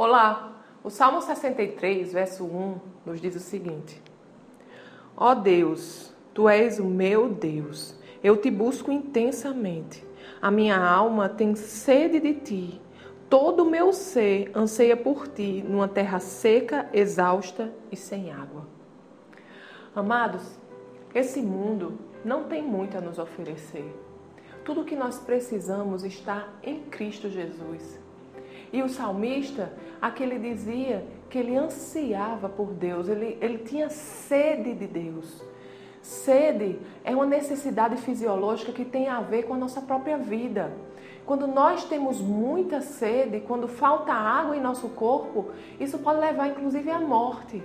Olá, o Salmo 63, verso 1, nos diz o seguinte: Ó oh Deus, tu és o meu Deus, eu te busco intensamente. A minha alma tem sede de ti, todo o meu ser anseia por ti, numa terra seca, exausta e sem água. Amados, esse mundo não tem muito a nos oferecer. Tudo o que nós precisamos está em Cristo Jesus. E o salmista, aquele dizia que ele ansiava por Deus, ele, ele tinha sede de Deus. Sede é uma necessidade fisiológica que tem a ver com a nossa própria vida. Quando nós temos muita sede, quando falta água em nosso corpo, isso pode levar inclusive à morte.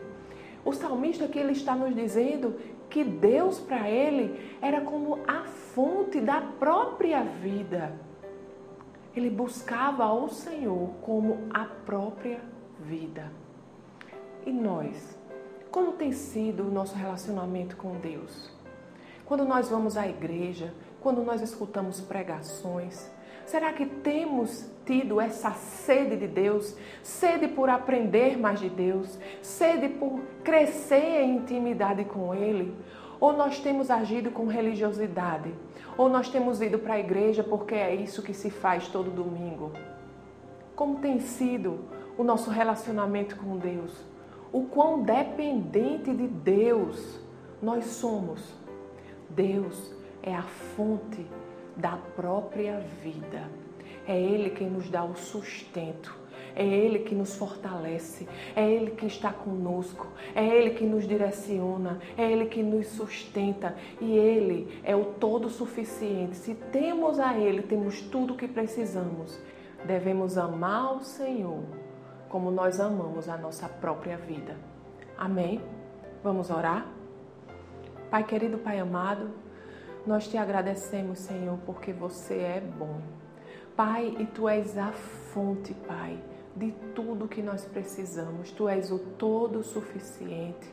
O salmista aqui ele está nos dizendo que Deus para ele era como a fonte da própria vida. Ele buscava ao Senhor como a própria vida. E nós? Como tem sido o nosso relacionamento com Deus? Quando nós vamos à igreja, quando nós escutamos pregações, será que temos tido essa sede de Deus, sede por aprender mais de Deus, sede por crescer em intimidade com Ele? Ou nós temos agido com religiosidade? Ou nós temos ido para a igreja porque é isso que se faz todo domingo? Como tem sido o nosso relacionamento com Deus? O quão dependente de Deus nós somos? Deus é a fonte da própria vida. É Ele quem nos dá o sustento. É Ele que nos fortalece, é Ele que está conosco, é Ele que nos direciona, é Ele que nos sustenta e Ele é o todo suficiente. Se temos a Ele, temos tudo o que precisamos. Devemos amar o Senhor como nós amamos a nossa própria vida. Amém? Vamos orar? Pai querido, Pai amado, nós te agradecemos, Senhor, porque você é bom. Pai, e tu és a fonte, Pai de tudo que nós precisamos. Tu és o todo suficiente.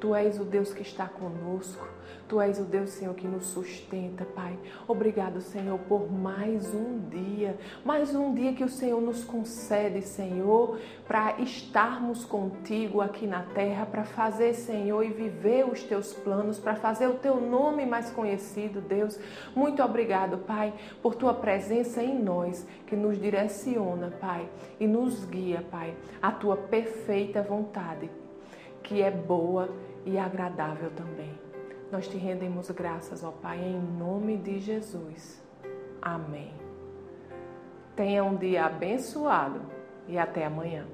Tu és o Deus que está conosco. Tu és o Deus, Senhor, que nos sustenta, Pai. Obrigado, Senhor, por mais um dia, mais um dia que o Senhor nos concede, Senhor, para estarmos contigo aqui na terra, para fazer, Senhor, e viver os teus planos, para fazer o teu nome mais conhecido, Deus. Muito obrigado, Pai, por tua presença em nós, que nos direciona, Pai, e guia, Pai, a tua perfeita vontade, que é boa e agradável também. Nós te rendemos graças, ó Pai, em nome de Jesus. Amém. Tenha um dia abençoado e até amanhã.